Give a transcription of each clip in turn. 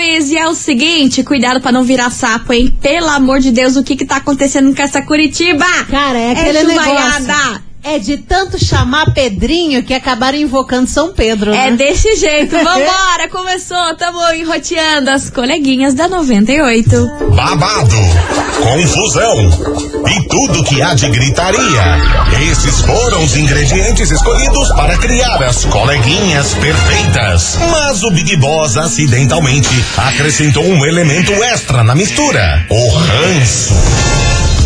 E é o seguinte, cuidado pra não virar sapo, hein? Pelo amor de Deus, o que que tá acontecendo com essa Curitiba? Cara, é aquele é negócio. É de tanto chamar Pedrinho que acabaram invocando São Pedro, É né? desse jeito. Vambora, começou. Tamo enroteando as coleguinhas da 98. babado, confusão e tudo que há de gritaria. Esses foram os ingredientes escolhidos para criar as coleguinhas perfeitas. Mas o Big Boss acidentalmente acrescentou um elemento extra na mistura: o ranço.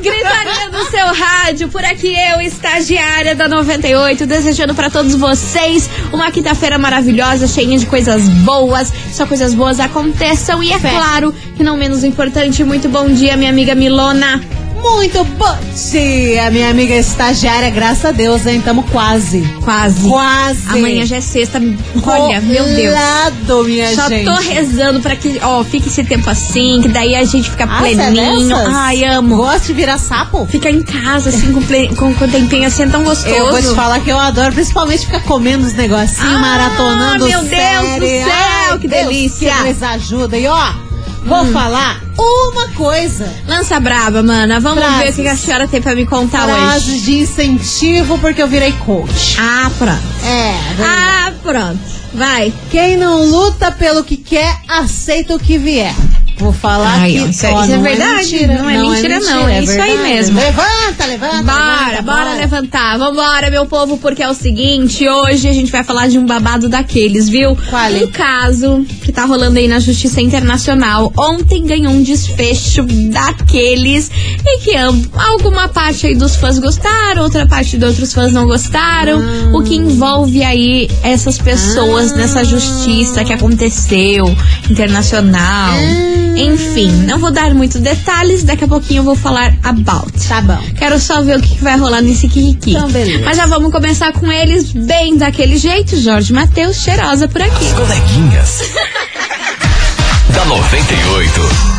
Gritaria do seu rádio, por aqui eu, estagiária da 98, desejando pra todos vocês uma quinta-feira maravilhosa, cheia de coisas boas, só coisas boas aconteçam. E é claro que não menos importante, muito bom dia, minha amiga Milona. Muito bom dia, minha amiga estagiária. Graças a Deus, hein? Tamo quase. Quase. Quase. Amanhã já é sexta. Olha, meu Deus. Colado, minha Só gente. tô rezando pra que, ó, fique esse tempo assim, que daí a gente fica Ah, é pleninho. dessas? Ai, amo. Gosta de virar sapo? Ficar em casa, assim, com, ple... com, com tempinho assim, é tão gostoso. Eu vou te falar que eu adoro, principalmente ficar comendo os negocinhos, Ah, maratonando meu Deus do série. céu, Ai, que Deus, delícia. Que eles ajudam. E ó, vou falar uma coisa. Lança braba, mana. Vamos Frases. ver o que a senhora tem pra me contar hoje. Frases de incentivo, porque eu virei coach. Ah, pronto. É. Ah, pronto. Vai. Quem não luta pelo que quer, aceita o que vier. Vou falar Ai, que ó, isso é- isso é não verdade, não é mentira, não, é isso aí verdade. mesmo. Levanta, levanta. Bora, levanta, bora levantar. Vambora, meu povo, porque é o seguinte: hoje a gente vai falar de um babado daqueles, viu? Qual? Um caso que tá rolando aí na Justiça Internacional. Ontem ganhou um desfecho daqueles e que alguma parte aí dos fãs gostaram, outra parte de outros fãs não gostaram. O que envolve aí essas pessoas nessa justiça que aconteceu internacional. Enfim, não vou dar muitos detalhes, daqui a pouquinho eu vou falar about. Tá bom. Quero só ver o que que vai rolar nesse Kiki. Então, beleza. Mas já vamos começar com eles bem daquele jeito. Jorge Matheus, cheirosa por aqui. Coleguinhas. da 98.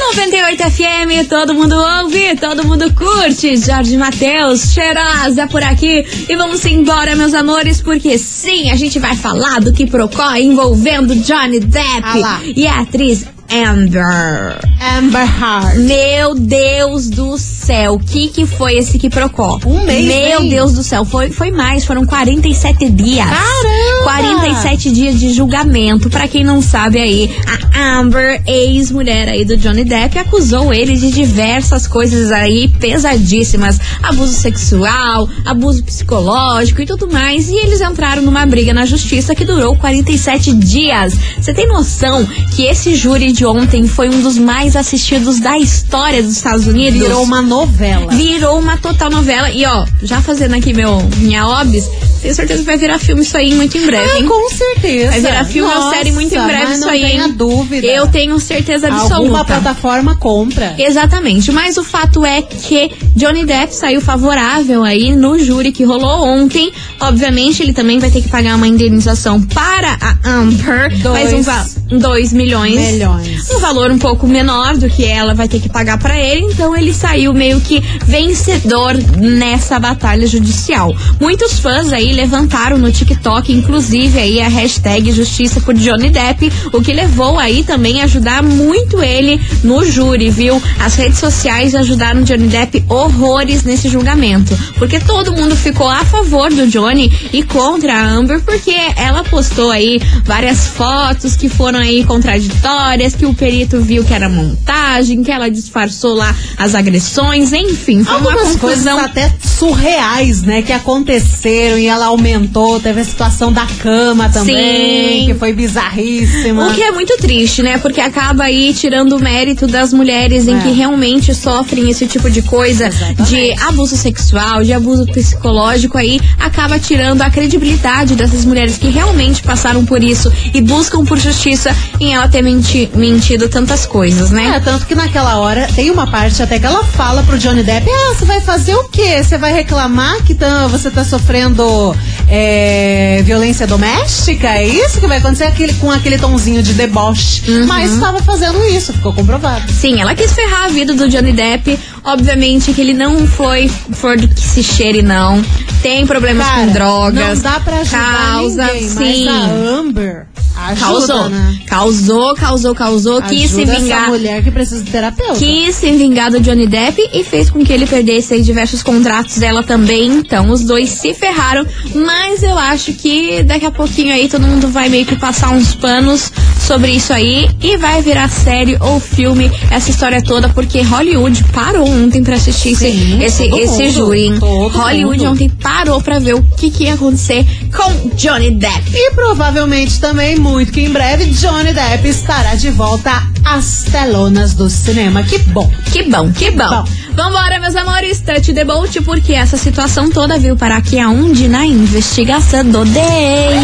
98 FM, todo mundo ouve, todo mundo curte. Jorge Matheus, cheirosa por aqui. E vamos embora, meus amores, porque sim, a gente vai falar do que procó envolvendo Johnny Depp Ah e a atriz Amber. Amber Heart. Meu Deus do céu, o que que foi esse que procó? Um mês, Meu hein? Deus do céu, foi, foi mais, foram 47 dias. Caramba! 47 dias de julgamento. Pra quem não sabe aí, a Amber, ex-mulher aí do Johnny Depp, acusou ele de diversas coisas aí pesadíssimas. Abuso sexual, abuso psicológico e tudo mais. E eles entraram numa briga na justiça que durou 47 dias. Você tem noção que esse júri de ontem foi um dos mais assistidos da história dos Estados Unidos? Virou uma novela. Virou uma total novela. E ó, já fazendo aqui meu, minha obis, tenho certeza que vai virar filme isso aí muito em breve, Ah, hein? com certeza. Vai virar filme ou série muito em breve isso não aí, tenha hein? dúvida. Eu tenho certeza Alguma absoluta. plataforma compra. Exatamente, mas o fato é que Johnny Depp saiu favorável aí no júri que rolou ontem. Obviamente, ele também vai ter que pagar uma indenização para a Amber. Dois. Mas um 2 milhões. Milhões. Um valor um pouco menor do que ela vai ter que pagar para ele. Então ele saiu meio que vencedor nessa batalha judicial. Muitos fãs aí levantaram no TikTok, inclusive aí a hashtag Justiça por Johnny Depp, o que levou aí também a ajudar muito ele no júri, viu? As redes sociais ajudaram Johnny Depp horrores nesse julgamento, porque todo mundo ficou a favor do Johnny e contra a Amber, porque ela postou aí várias fotos que foram aí contraditórias, que o perito viu que era montagem, que ela disfarçou lá as agressões, enfim, foi uma Algumas coisas confusão. até surreais, né, que aconteceram e ela ela aumentou, teve a situação da cama também, Sim. que foi bizarríssima. O que é muito triste, né? Porque acaba aí tirando o mérito das mulheres em É. que realmente sofrem esse tipo de coisa, Exatamente. de abuso sexual, de abuso psicológico aí, acaba tirando a credibilidade dessas mulheres que realmente passaram por isso e buscam por justiça em ela ter menti- mentido tantas coisas, né? É, tanto que naquela hora tem uma parte até que ela fala pro Johnny Depp: Ah, você vai fazer o quê? Você vai reclamar que tá- você tá sofrendo é, violência doméstica? É isso que vai acontecer aquele, com aquele tonzinho de deboche. Uhum. Mas estava fazendo isso, ficou comprovado. Sim, ela quis ferrar a vida do Johnny Depp. Obviamente que ele não foi flor do que se cheire, não. Tem problemas Cara, com drogas. Não dá pra ajudar causa, ninguém, sim. mas a Amber ajuda, Causou, né? causou, causou, causou, quis se Ajuda vingar. essa mulher que precisa de terapeuta. Quis se vingar do Johnny Depp e fez com que ele perdesse aí diversos contratos dela também. Então, os dois se ferraram. Mas eu acho que daqui a pouquinho aí todo mundo vai meio que passar uns panos sobre isso aí e vai virar série ou filme essa história toda, porque Hollywood parou ontem pra assistir esse, Sim, esse, esse mundo, júri. Hollywood mundo. ontem parou pra ver o que, que ia acontecer com Johnny Depp. E provavelmente também, muito que em breve, Johnny Depp estará de volta às telonas do cinema. Que bom! Que bom, que bom. Bom. Vambora, meus amores, touch the boat, porque essa situação toda veio parar aqui aonde? Na investigação do DEI.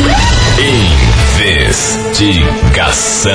Investigação.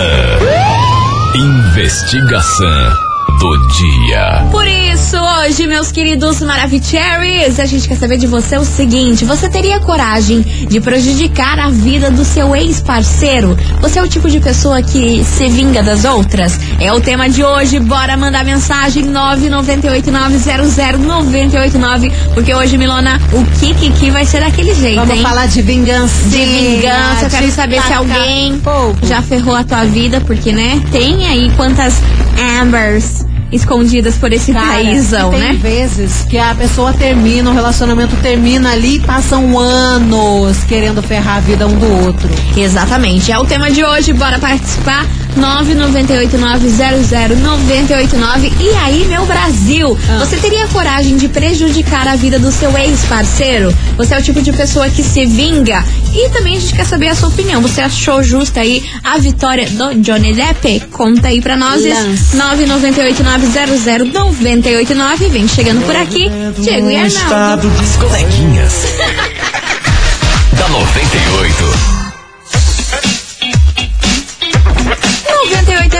Investigação do dia. Por isso, hoje, meus queridos Maravicheries, a gente quer saber de você o seguinte: você teria coragem de prejudicar a vida do seu ex-parceiro? Você é o tipo de pessoa que se vinga das outras? É o tema de hoje. Bora mandar mensagem 998900989, porque hoje, Milona, o Kiki vai ser daquele jeito, Vamos hein? falar de vingança. de vingança. Eu quero saber se alguém fogo. já ferrou a tua vida, porque, né? Tem aí quantas Ambers escondidas por esse Cara, paísão, tem né? vezes que a pessoa termina, o relacionamento termina ali e passam anos querendo ferrar a vida um do outro. Exatamente. É o tema de hoje. Bora participar. 998900989. E aí, meu Brasil, Ah. você teria coragem de prejudicar a vida do seu ex-parceiro? Você é o tipo de pessoa que se vinga? E também a gente quer saber a sua opinião. Você achou justa aí a vitória do Johnny Depp? Conta aí pra nós. Lance. 998900989. Vem chegando por aqui. Diego e Arnaldo. As coleguinhas. da 98.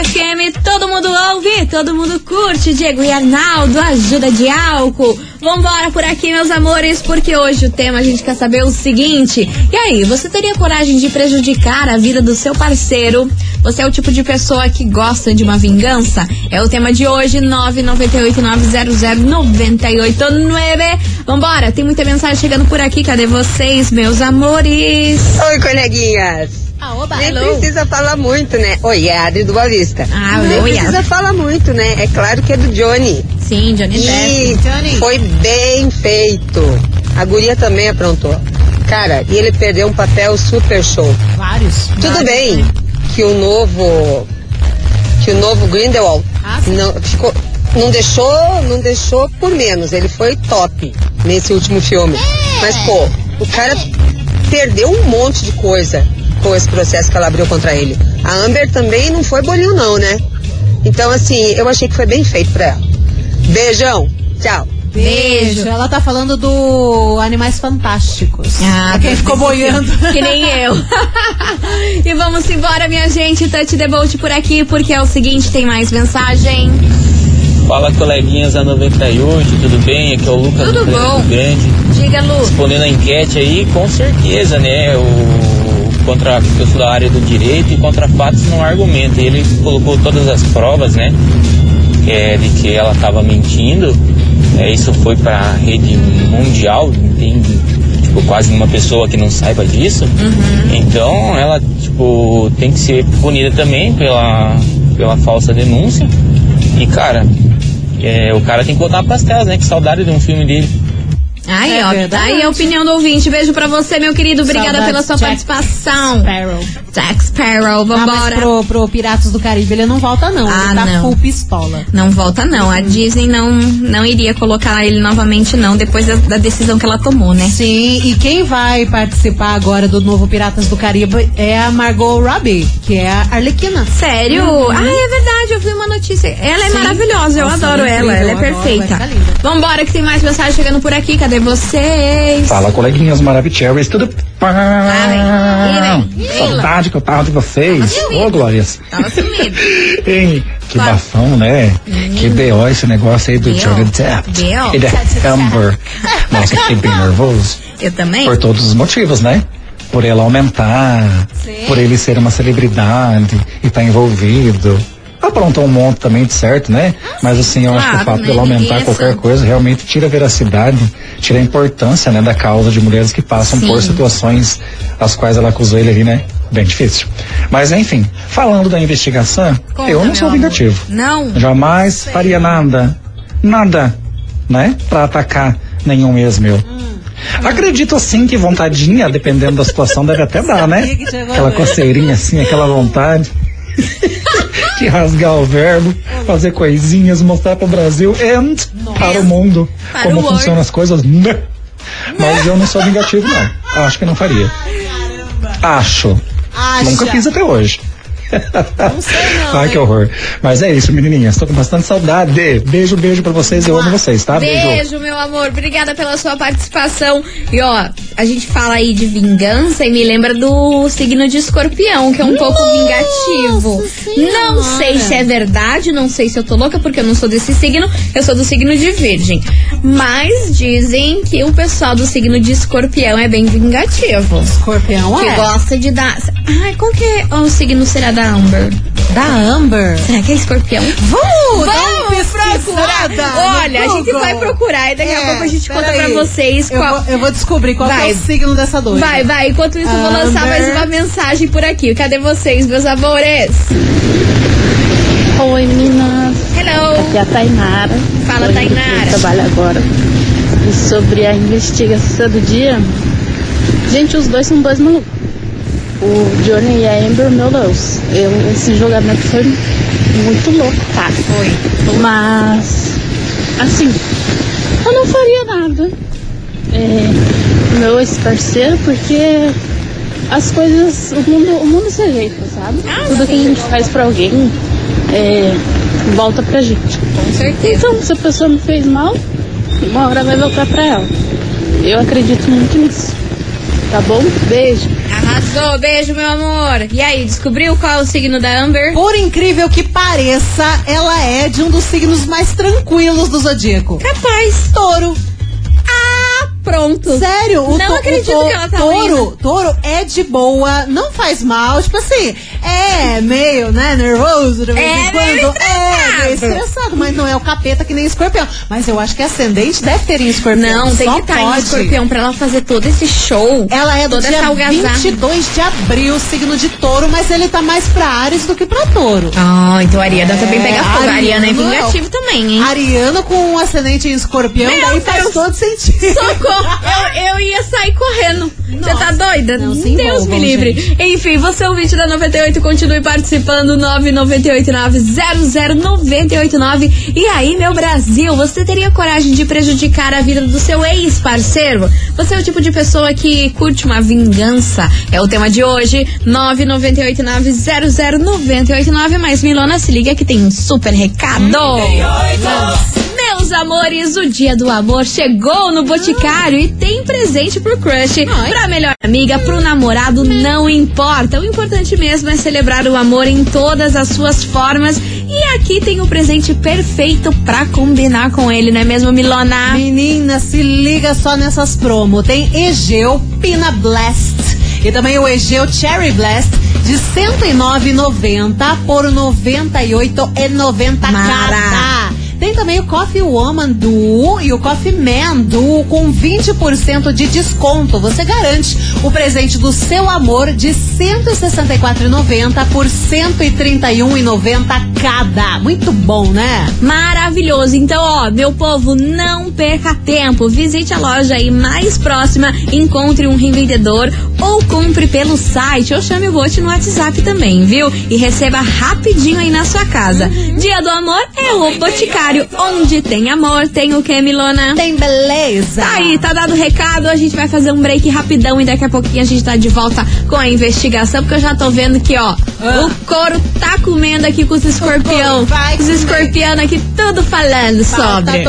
FM, todo mundo ouve, todo mundo curte. Diego e Arnaldo, ajuda de álcool. Vambora por aqui, meus amores, porque hoje o tema a gente quer saber o seguinte. E aí, você teria coragem de prejudicar a vida do seu parceiro? Você é o tipo de pessoa que gosta de uma vingança? É o tema de hoje, 998900989. Vambora, tem muita mensagem chegando por aqui. Cadê vocês, meus amores? Oi, coleguinhas. Ah, oba, Nem hello. precisa falar muito, né? Oi, é a Adri do Boa Vista. Ah, Nem precisa falar muito, né? É claro que é do Johnny. Sim, Johnny Depp. E Johnny. foi bem feito. A guria também aprontou. Cara, e ele perdeu um papel super show. Vários. Tudo vários, bem né? que o novo que o novo Grindelwald Ah, sim. não ficou não deixou, não deixou por menos. Ele foi top nesse último filme. Mas pô, o cara perdeu um monte de coisa com esse processo que ela abriu contra ele. A Amber também não foi bolinho não, né? Então assim, eu achei que foi bem feito pra ela. Beijão. Tchau. Beijo. Ela tá falando do Animais Fantásticos. Ah, Pra quem ficou boiando. Que nem eu. e vamos embora, minha gente. Touch the boat por aqui, porque é o seguinte: tem mais mensagem. Fala coleguinhas da 98, tudo bem? Aqui é o Lucas Tudo do bom. Grande. Diga, Lu. Respondendo a enquete aí, com certeza, né? O contra sou da área do direito e contra fatos não argumenta. E Ele colocou todas as provas, né? É, de que ela estava mentindo. É, isso foi para a rede mundial, não tem tipo, quase uma pessoa que não saiba disso. Então ela tipo, tem que ser punida também pela, pela falsa denúncia. E cara, é, o cara tem que voltar pras telas, né? Que saudade de um filme dele. Aí, É ó, tá verdade. aí a opinião do ouvinte. Beijo pra você, meu querido. Obrigada Saudades, pela sua Jack participação. Sparrow. Jack Sparrow, Ah, mas vambora. pro, pro Piratas do Caribe ele não volta, não. Ah, ele tá não. full pistola. Não volta, não. A Disney não, não iria colocar ele novamente, não, depois da, da decisão que ela tomou, né? Sim, e quem vai participar agora do novo Piratas do Caribe é a Margot Robbie, que é a Arlequina. Sério? Ah, é verdade, eu vi uma notícia. Ela é Sim. maravilhosa, eu Nossa, adoro ela é ela, ela é adoro, perfeita. linda. Vambora, que tem mais mensagem chegando por aqui. Cadê vocês? Fala, coleguinhas Maravicheries, tudo pá? vem, vem, vem, Saudade que eu tava de vocês. Ô, sumido. Glórias. Tava sumido. Que Claro. bafão, né? Que B.O. esse negócio aí do. Johnny Depp. E da Amber. Nossa, eu fiquei bem nervoso. Eu também? Por todos os motivos, né? Por ela aumentar, por ele ser uma celebridade e estar envolvido. Aprontou um monte também de certo, né? Mas assim, eu acho que o Claro, fato né? dela Ninguém aumentar qualquer coisa realmente tira a veracidade, tira a importância, né, da causa de mulheres que passam Sim. por situações as quais ela acusou ele ali, né? Bem difícil. Mas enfim, falando da investigação, Conta, eu não sou vingativo. Não. Jamais faria nada, nada, né? Pra atacar nenhum ex meu. Acredito assim que vontadinha, dependendo da situação, deve até dar, né? Aquela coceirinha assim, aquela vontade. de rasgar o verbo, fazer coisinhas, mostrar para o Brasil and para o mundo Para como funcionam as coisas. Né? Mas eu não sou vingativo, não. Acho que não faria. Acho. Acha. Nunca fiz até hoje. Não sei não. Ai, que horror. Mas é isso, menininhas. Tô com bastante saudade. Beijo, beijo pra vocês. Eu amo vocês, tá? Beijo, meu amor. Obrigada pela sua participação. E ó, a gente fala aí de vingança e me lembra do signo de escorpião, que é um pouco vingativo. Senhora. Não sei se é verdade, não sei se eu tô louca, porque eu não sou desse signo, eu sou do signo de virgem. Mas dizem que o pessoal do signo de escorpião é bem vingativo. Escorpião Que é. gosta de dar. Ai, qual que é o signo será da Amber? Da Amber. Será que é escorpião? Vamos, Vamos procurar. Olha, a gente vai procurar e daqui a É, pouco a gente conta peraí. pra vocês Eu qual. vou, eu vou descobrir qual que Vai. é o signo dessa doida. Vai, vai. Enquanto isso, eu vou lançar Amber. mais uma mensagem por aqui. Cadê vocês, meus amores? Oi, meninas. Hello. Aqui é a Tainara. Fala, Tainara. pro trabalho agora. E sobre a investigação do dia. Gente, os dois são dois malucos. O Johnny e a Amber, meu Deus. Eu, esse julgamento foi muito louco, tá? Foi. Mas, assim, eu não faria nada. É, meu ex-parceiro, porque as coisas, o mundo, o mundo se ajeita, sabe? Tudo que a gente faz pra alguém é, volta pra gente. Com certeza. Então, se a pessoa me fez mal, uma hora vai voltar pra ela. Eu acredito muito nisso. Tá bom? Beijo. Arrasou. Beijo, meu amor. E aí, descobriu qual é o signo da Amber? Por incrível que pareça, ela é de um dos signos mais tranquilos do zodíaco. Capaz. Touro. Ah, pronto. Sério, o Não to- acredito o to- que ela tá touro, touro é de boa, não faz mal, tipo assim, é meio, né, nervoso de vez É em quando, é meio estressado. mas não é o capeta que nem escorpião. Mas eu acho que ascendente deve ter em escorpião. Não, tem só que estar em pode. escorpião pra ela fazer todo esse show. Ela é do toda dia essa algazarra. 22 de abril, signo de touro, mas ele tá mais pra Ares do que pra touro. Ah, então a Ariana É, também pega fogo. A Ariana é vingativo também, hein? Ariano com um ascendente em escorpião, Meu daí faz Deus. todo sentido. Socorro! Eu, eu ia sair correndo. Você tá doida? não se Deus me livre. Enfim, você é o vídeo da 98, continue participando. 998900989. E aí, meu Brasil, você teria coragem de prejudicar a vida do seu ex-parceiro? Você é o tipo de pessoa que curte uma vingança? É o tema de hoje. 998900989. Mas Milona, se liga que tem um super recado. Meus amores, o dia do amor chegou no Boticário e tem presente pro crush, pra melhor amiga, pro namorado, não importa. O importante mesmo é celebrar o amor em todas as suas formas. E aqui tem o presente perfeito pra combinar com ele, não é mesmo, Milona? Menina, se liga só nessas promo. Tem Egeu Pina Blast e também o Egeu Cherry Blast de R$ 109,90 por R$ 98,90 Mara. cada. Tem também o Coffee Woman Duo e o Coffee Man Duo com 20% de desconto. Você garante o presente do seu amor de R$ 164,90 por R$ 131,90 cada. Muito bom, né? Maravilhoso. Então, ó, meu povo, não perca tempo. Visite a loja aí mais próxima, encontre um revendedor ou compre pelo site ou chame o Bote no WhatsApp também, viu? E receba rapidinho aí na sua casa. Dia do amor é o Boticário. Onde tem amor, tem o que, Milona? Tem beleza. Tá aí, tá dado o recado. A gente vai fazer um break rapidão e daqui a pouquinho a gente tá de volta com a investigação, porque eu já tô vendo que, ó, Ah. o couro tá comendo aqui com os escorpião. vai Os escorpião aqui tudo falando Tá sobre.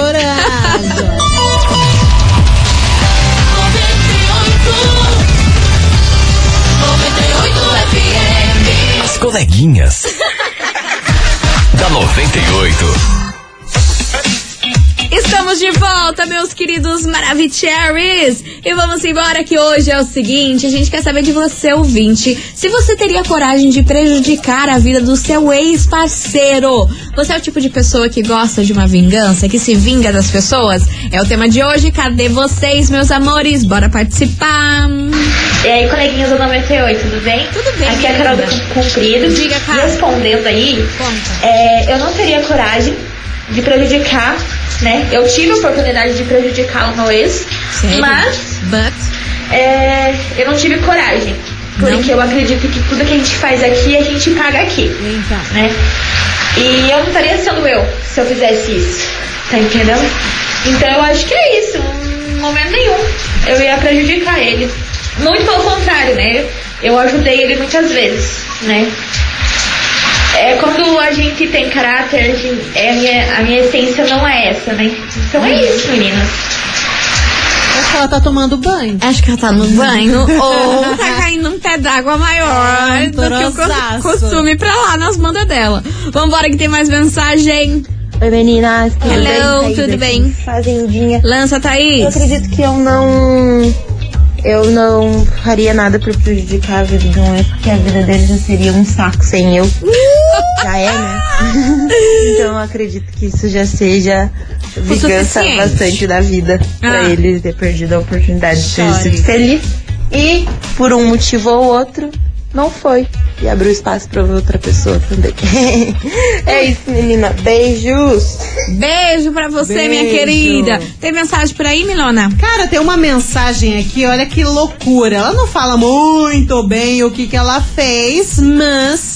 As coleguinhas. da 98. Estamos de volta, meus queridos Maravicheries! E vamos embora que hoje é o seguinte, a gente quer saber de você, ouvinte, se você teria coragem de prejudicar a vida do seu ex-parceiro. Você é o tipo de pessoa que gosta de uma vingança, que se vinga das pessoas? É o tema de hoje, cadê vocês, meus amores? Bora participar! E aí, coleguinhas do 98, tudo bem? Tudo bem, Aqui é a Carol do. Comprido. Diga, Carol. Respondendo aí, Conta. é, eu não teria coragem de prejudicar, né? Eu tive a oportunidade de prejudicar o meu ex, Sério? mas But... é, eu não tive coragem. Porque eu acredito que tudo que a gente faz aqui, a gente paga aqui, Então. né? E eu não estaria sendo eu se eu fizesse isso, tá entendendo? Então eu acho que é isso, em momento nenhum eu ia prejudicar ele. Muito pelo contrário, né? Eu ajudei ele muitas vezes, né? É quando a gente tem caráter, a, gente- é a, minha, a minha essência não é essa, né? Então é isso, meninas. Acho que ela tá tomando banho. Acho que ela tá no banho ou tá caindo um pé d'água maior É, do que o costume pra lá nas bandas dela. Vambora que tem mais mensagem. Oi meninas, tudo Hello, bem? Thaís tudo bem? Fazendinha. Lança, Eu Thaís. acredito que eu não. Eu não faria nada pra prejudicar a vida, não é porque a vida dele já seria um saco sem eu. Já é, né? então eu acredito que isso já seja vingança bastante da vida pra Ah. ele ter perdido a oportunidade de Chore. sido feliz. E por um motivo ou outro, não foi. E abriu espaço pra outra pessoa também. é isso, menina. Beijos! Beijo pra você, minha Beijo. querida. Tem mensagem por aí, Milona? Cara, tem uma mensagem aqui, olha que loucura. Ela não fala muito bem o que, que ela fez, mas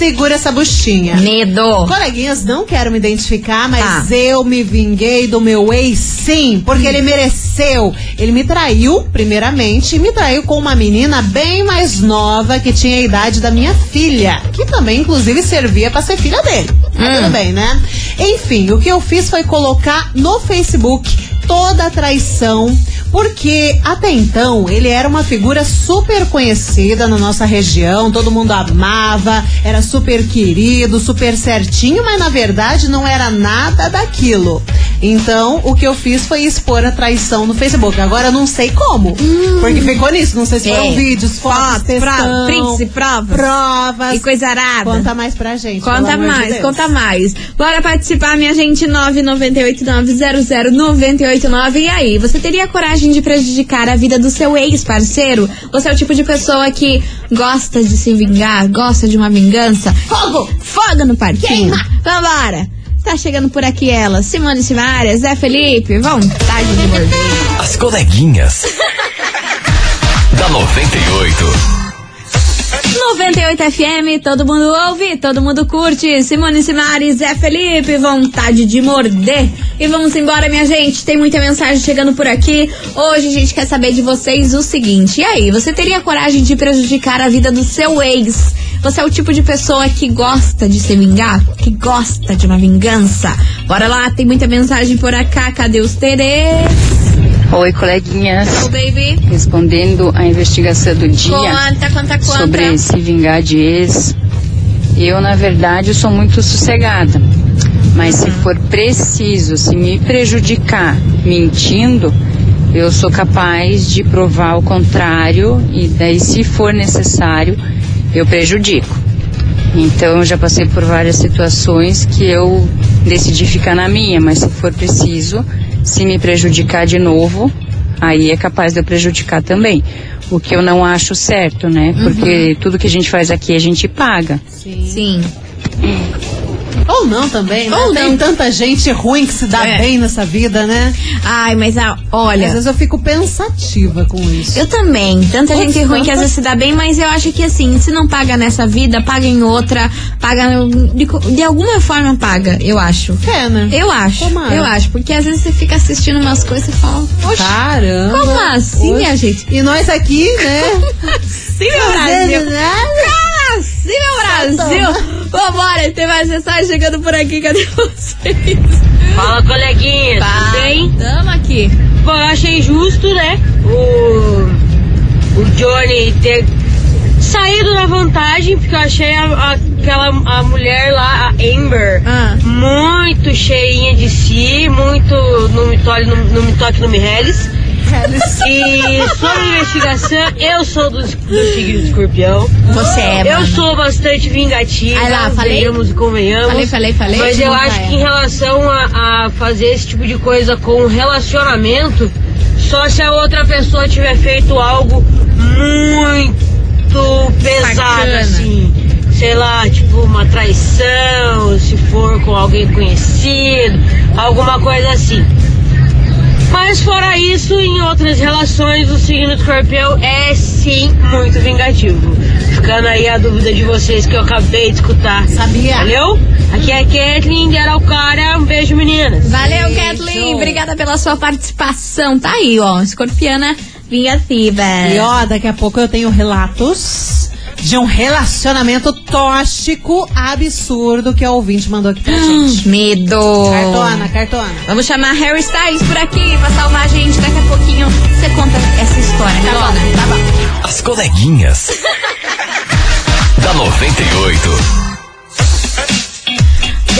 segura essa buchinha. Medo. Coleguinhas, não quero me identificar, mas Tá. eu me vinguei do meu ex sim, porque ele mereceu. Ele me traiu, primeiramente, e me traiu com uma menina bem mais nova que tinha a idade da minha filha, que também, inclusive, servia pra ser filha dele. Mas Tudo bem, né? Enfim, o que eu fiz foi colocar no Facebook toda a traição, porque até então ele era uma figura super conhecida na nossa região, todo mundo amava, era super querido, super certinho, mas na verdade não era nada daquilo. Então, o que eu fiz foi expor a traição no Facebook. Agora eu não sei como, porque ficou nisso, não sei se foram É. vídeos, fotos, Foto, textão, prints e provas. provas. E coisa arada. Conta mais pra gente. Conta de mais, Deus. conta mais. Bora participar, minha gente, 998900989. E aí, você teria coragem de prejudicar a vida do seu ex-parceiro? Você é o tipo de pessoa que gosta de se vingar, gosta de uma vingança? Fogo! Fogo no parquinho! Vambora! Tá chegando por aqui ela, Simone Simaria, Zé Felipe, vontade de morder. As coleguinhas. da 98. 98 FM, todo mundo ouve, todo mundo curte. Simone Simares, Zé Felipe, vontade de morder. E vamos embora, minha gente. Tem muita mensagem chegando por aqui. Hoje a gente quer saber de vocês o seguinte: e aí, você teria coragem de prejudicar a vida do seu ex? Você é o tipo de pessoa que gosta de se vingar? Que gosta de uma vingança? Bora lá, tem muita mensagem por acá. Cadê os terês? Oi, coleguinhas. Oh, baby. Respondendo a investigação do dia Conta, conta, conta. sobre se vingar de ex, eu, na verdade, sou muito sossegada. Mas se for preciso, se me prejudicar mentindo, eu sou capaz de provar o contrário e daí, se for necessário, eu prejudico. Então eu já passei por várias situações que eu decidi ficar na minha, mas se for preciso, se me prejudicar de novo, aí é capaz de eu prejudicar também. O que eu não acho certo, né? Porque tudo que a gente faz aqui a gente paga. Sim. Ou não também, né? Ou Tem não. tanta gente ruim que se dá É. bem nessa vida, né? Ai, mas ah, Às olha. vezes eu fico pensativa com isso. Eu também. Tanta gente ruim que tanta- às vezes se dá bem, mas eu acho que assim, se não paga nessa vida, paga em outra, paga. De, co- de alguma forma paga, eu acho. É, né? Eu acho. Tomara. Eu acho. Porque às vezes você fica assistindo umas coisas e fala, poxa, Caramba. como assim, Oxe. minha gente? E nós aqui, né? Sim, meu Brasil. Fazendo nada. Assim, meu Brasil? Vambora, tem mais mensagem chegando por aqui, cadê vocês? Fala, coleguinha, tudo Vai, bem? tamo aqui. Bom, eu achei justo, né? O, o Johnny ter saído na vantagem, porque eu achei a- a- aquela a mulher lá, a Amber, Ah. muito cheinha de si, muito não me toque, não, não me toque, não me reles. E sobre investigação, eu sou do, do signo de escorpião. Você é, Eu mano. sou bastante vingativa, Ai lá, falei? venhamos e convenhamos. Falei, falei, falei. Mas eu acho que em relação a, a fazer esse tipo de coisa com relacionamento, só se a outra pessoa tiver feito algo muito pesado, assim. Sei lá, tipo uma traição, se for com alguém conhecido, alguma coisa assim. Mas fora isso, em outras relações, o signo do escorpião é sim muito vingativo. Ficando aí a dúvida de vocês que eu acabei de escutar. Sabia? Valeu? Aqui é a Kathleen de Araucária. Um beijo, meninas. Valeu, Beijo. Kathleen. Obrigada pela sua participação. Tá aí, ó. Escorpiana vingativa. E ó, daqui a pouco eu tenho relatos de um relacionamento tóxico absurdo que a ouvinte mandou aqui pra gente. Medo. Cartona, cartona. Vamos chamar Harry Styles por aqui pra salvar a gente. Daqui a pouquinho você conta essa história, tá bom? Tá bom. As coleguinhas. da 98.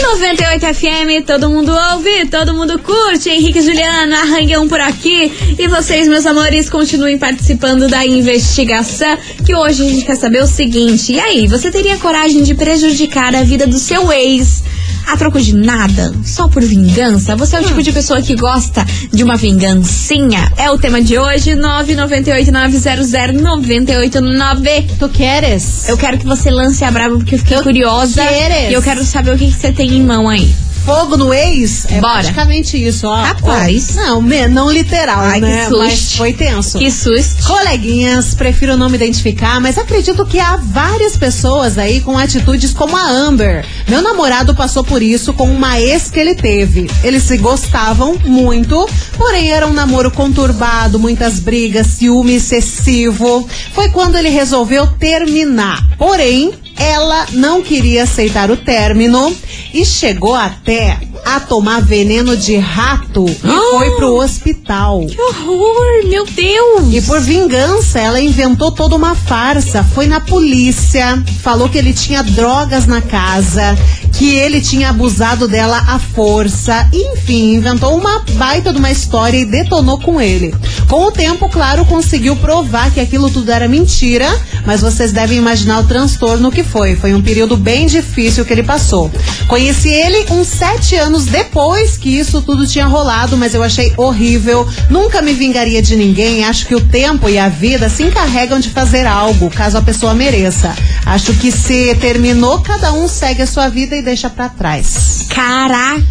98 FM, todo mundo ouve, todo mundo curte. Henrique e Juliana, arranhão por aqui. E vocês, meus amores, continuem participando da investigação. Que hoje a gente quer saber o seguinte: e aí, você teria coragem de prejudicar a vida do seu ex? A troco de nada? Só por vingança? Você é o tipo de pessoa que gosta de uma vingancinha? É o tema de hoje, 998-900-989. Tu queres? Eu quero que você lance a braba porque eu fiquei Eu curiosa. queres? E eu quero saber o que, que você tem em mão aí. Fogo no ex? É Bora. praticamente isso, ó. Rapaz. Ó, não, não literal, Ai, que né? susto. Mas foi tenso. Que susto. Coleguinhas, prefiro não me identificar, mas acredito que há várias pessoas aí com atitudes como a Amber. Meu namorado passou por isso com uma ex que ele teve. Eles se gostavam muito, porém era um namoro conturbado, muitas brigas, ciúme excessivo. Foi quando ele resolveu terminar. Porém, ela não queria aceitar o término e chegou até a tomar veneno de rato e Ah! foi pro hospital. Que horror, meu Deus. E por vingança, ela inventou toda uma farsa. Foi na polícia, falou que ele tinha drogas na casa, que ele tinha abusado dela à força. Enfim, inventou uma baita de uma história e detonou com ele. Com o tempo, claro, conseguiu provar que aquilo tudo era mentira, mas vocês devem imaginar o transtorno que foi. Foi um período bem difícil que ele passou. Conheci ele uns sete anos depois que isso tudo tinha rolado, mas eu achei horrível. Nunca me vingaria de ninguém. Acho que o tempo e a vida se encarregam de fazer algo, caso a pessoa mereça. Acho que se terminou, cada um segue a sua vida e deixa pra trás. Caraca.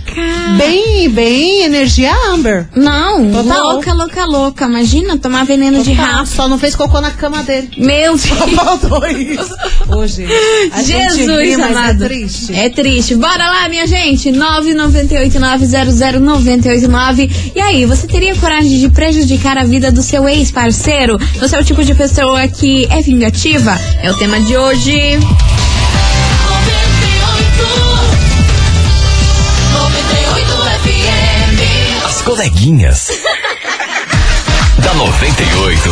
Bem, bem, energia Amber. Não, Total. louca, louca, louca. Imagina tomar veneno de rato. Só não fez cocô na cama dele. Meu Deus. Faltou isso. Hoje. A gente Jesus ri, mas amado. é triste. É triste. Bora lá, minha gente. 998900989. E aí, você teria coragem de prejudicar a vida do seu ex-parceiro? Você é o tipo de pessoa que é vingativa? É o tema de hoje. As coleguinhas. Da 98.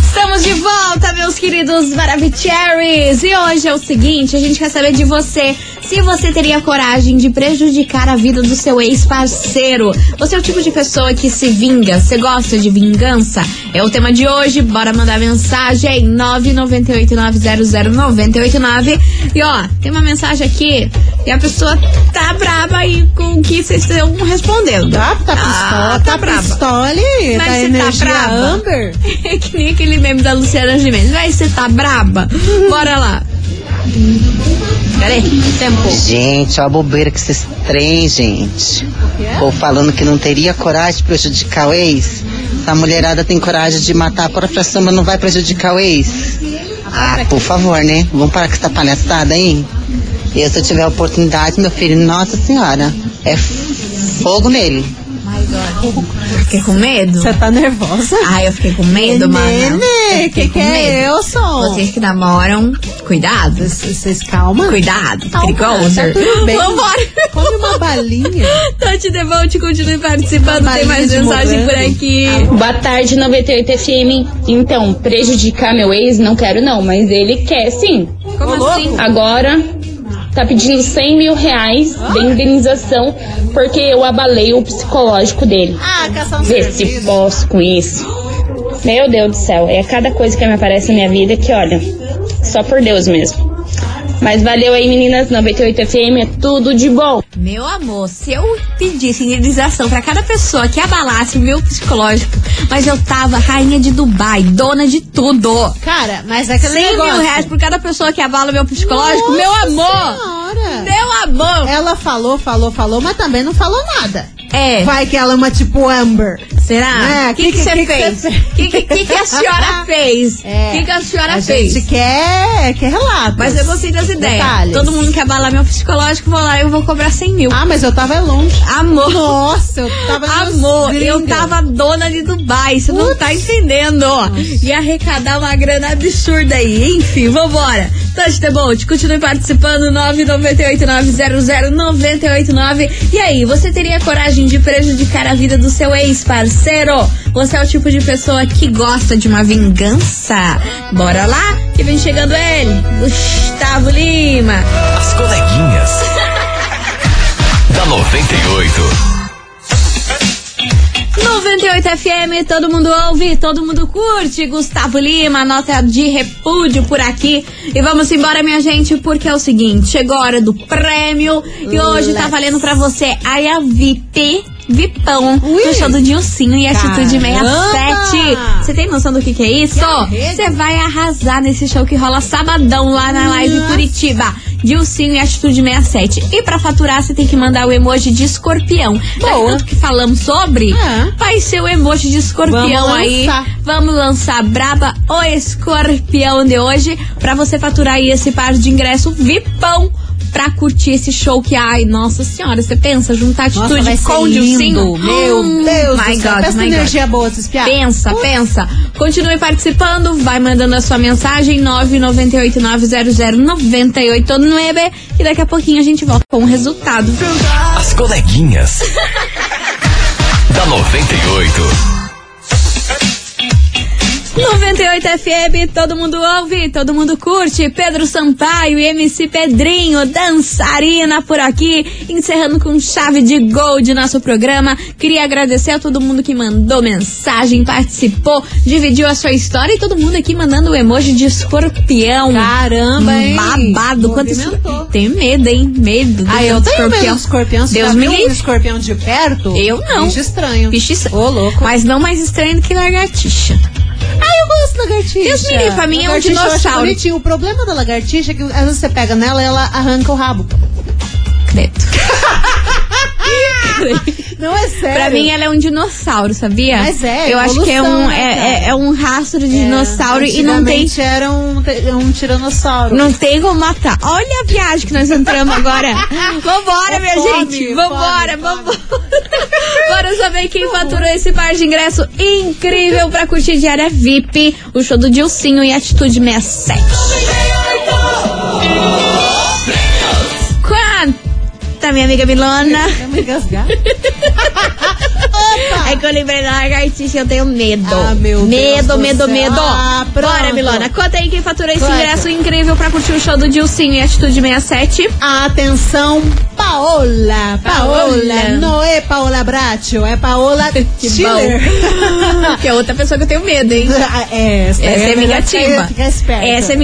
Estamos de volta, meus queridos Maravicheries! E hoje é o seguinte, a gente quer saber de você. Se você teria coragem de prejudicar a vida do seu ex-parceiro. Você é o tipo de pessoa que se vinga, você gosta de vingança? É o tema de hoje, bora mandar mensagem 998900989. E ó, tem uma mensagem aqui e a pessoa tá braba aí com o que vocês estão respondendo. Tá, tá pistola, tá, pistola e Mas da você tá braba? Amber. É que nem aquele meme da Luciana Gimenez. Vai, você tá braba? Bora lá. Peraí, tempo. Gente, ó a bobeira que vocês trem, gente. Ou falando que não teria coragem de prejudicar o ex. Essa mulherada tem coragem de matar a própria samba, não vai prejudicar o ex. Ah, por favor, né? Vamos parar com essa palhaçada aí? E se eu tiver a oportunidade, meu filho, nossa senhora, é fogo nele. Fiquei com medo? Você tá nervosa? Ai, eu fiquei com medo, mano. Nenê, que que é eu, som? Vocês que namoram, cuidado. Vocês calma. Cuidado, Calma, perigoso. tá tudo bem. Vambora. Come uma balinha. Tati Devolte, continue participando. Tem mais mensagem por aqui. Boa tarde, 98 FM. Então, prejudicar meu ex, não quero não, mas ele quer sim. Como assim? Agora, tá pedindo 100 mil reais de indenização porque eu abalei o psicológico dele. Ah, Vê se posso com isso. Meu Deus do céu, é cada coisa que me aparece na minha vida que, olha, só por Deus mesmo. Mas valeu aí, meninas, 98 FM, é tudo de bom. Meu amor, se eu pedisse indenização pra cada pessoa que abalasse o meu psicológico, mas eu tava rainha de Dubai, dona de tudo. Cara, mas é aquele 100 negócio. mil reais por cada pessoa que abala o meu psicológico, meu amor! Senhora. Meu amor! Ela falou, falou, falou, mas também não falou nada. É. Vai que ela é uma tipo Amber. Será? É, O que que você que- que fez? você O que, que, que a senhora fez? O É. que, que a senhora A fez? gente quer, quer relatos. Mas eu gostei das ideias. Detalhes. Todo mundo que abalar meu psicológico, vou lá e eu vou cobrar 100 mil. Ah, mas eu tava longe. Amor. Nossa, eu tava Amor, eu tava dona de Dubai, você não tá entendendo. Ia arrecadar uma grana absurda aí. Enfim, vambora. Touch the Bolt, continue participando, 998900989. E aí, você teria coragem de prejudicar a vida do seu ex-parceiro? Você é o tipo de pessoa que gosta de uma vingança? Bora lá, que vem chegando ele, Gustavo Lima. As coleguinhas. da 98. 98 FM, todo mundo ouve, todo mundo curte. Gustavo Lima, nota de repúdio por aqui. E vamos embora, minha gente, porque é o seguinte: chegou a hora do prêmio. E hoje tá Let's. valendo pra você a VIP. Vipão Ui. no show do Dilcinho e Atitude Caramba. 67. Você tem noção do que, que é isso? Você vai arrasar nesse show que rola sabadão lá na live Nossa. Curitiba. Dilcinho e Atitude 67. E pra faturar, você tem que mandar o emoji de escorpião. Boa. tanto que falamos sobre, É. vai ser o emoji de escorpião Vamos aí. lançar. Vamos lançar Braba o escorpião de hoje pra você faturar aí esse par de ingresso vipão pra curtir esse show que, ai, nossa senhora, você pensa, juntar Nossa, atitude com ser o Dilcinho? lindo. Meu Hum, Deus my do céu. God, Peça my God. energia boa, esses piados. Pensa, pensa. Continue participando, vai mandando a sua mensagem 998900989 e daqui a pouquinho a gente volta com o resultado. As coleguinhas. da 98. 98 FM, todo mundo ouve, todo mundo curte. Pedro Sampaio e MC Pedrinho, dançarina por aqui, encerrando com chave de gol de nosso programa. Queria agradecer a todo mundo que mandou mensagem, participou, dividiu a sua história e todo mundo aqui mandando o emoji de escorpião. Caramba, hein? Babado. Quantos... Movimentou. Tenho medo, hein? Medo. Ah, eu tenho medo do escorpião. Você Deus me viu um livre. escorpião de perto? Eu não. Bicho estranho. Bicho estranho. Ô, louco. Mas não mais estranho do que lagartixa. Ah, eu gosto da lagartixa. Deus me livre, pra mim é um dinossauro. O problema da lagartixa é que às vezes você pega nela e ela arranca o rabo. Credo. É sério. Pra mim ela é um dinossauro, sabia? Mas é, Eu acho que é evolução, um, né, é, é- é um rastro de dinossauro e não tem. Era um, um tiranossauro. Não tem como matar. Olha a viagem que nós entramos agora. Vambora, É minha fome, gente. Vambora, fome, vambora. Bora saber quem faturou esse par de ingresso incrível pra curtir diária VIP, o show do Dilcinho e Atitude 67. Minha amiga Milona. Vamos engasgar. É que eu lembrei da lagartixa, eu tenho medo. Ah, meu medo, Deus do medo, medo. Ah, pronto. Bora, Milona. Conta aí quem faturou esse ingresso incrível pra curtir o show do Dilcinho e Atitude 67. Atenção, Paola. Paola. Paola. Não é Paola Bracho, é Paola Que Schiller. que é outra pessoa que eu tenho medo, hein? É, essa, Essa é melhor vingativa. ficar- ficar esperta. Essa é.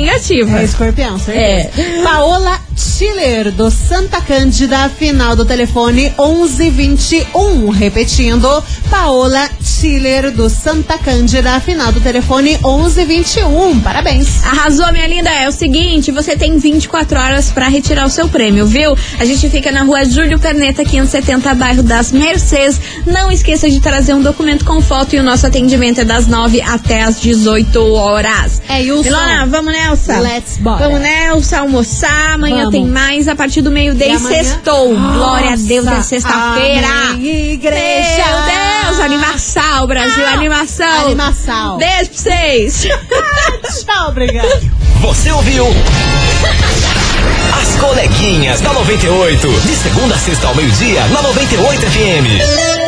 É escorpião, certeza. Paola Schiller, do Santa Cândida, final do telefone 1121. Repetindo, Paola Schiller, do Santa Cândida, final do telefone 1121. Parabéns. Arrasou, minha linda. É o seguinte, você tem 24 horas pra retirar o seu prêmio, viu? A gente fica na rua Júlio Perneta, 570, bairro das Mercês. Não esqueça de trazer um documento com foto e o nosso atendimento é das 9 até as 18 horas. É, o Milona, som? vamos Nelson. Let's bora. Vamos Nelson, almoçar. Amanhã. Tem mais a partir do meio-dia E e sextou. Glória a Deus, é sexta-feira. igreja. Meu Deus, animação, Brasil, animação. Animação. Beijo pra vocês. Tchau, obrigada. Você ouviu? As coleguinhas da 98. De segunda a sexta ao meio-dia, na 98 FM.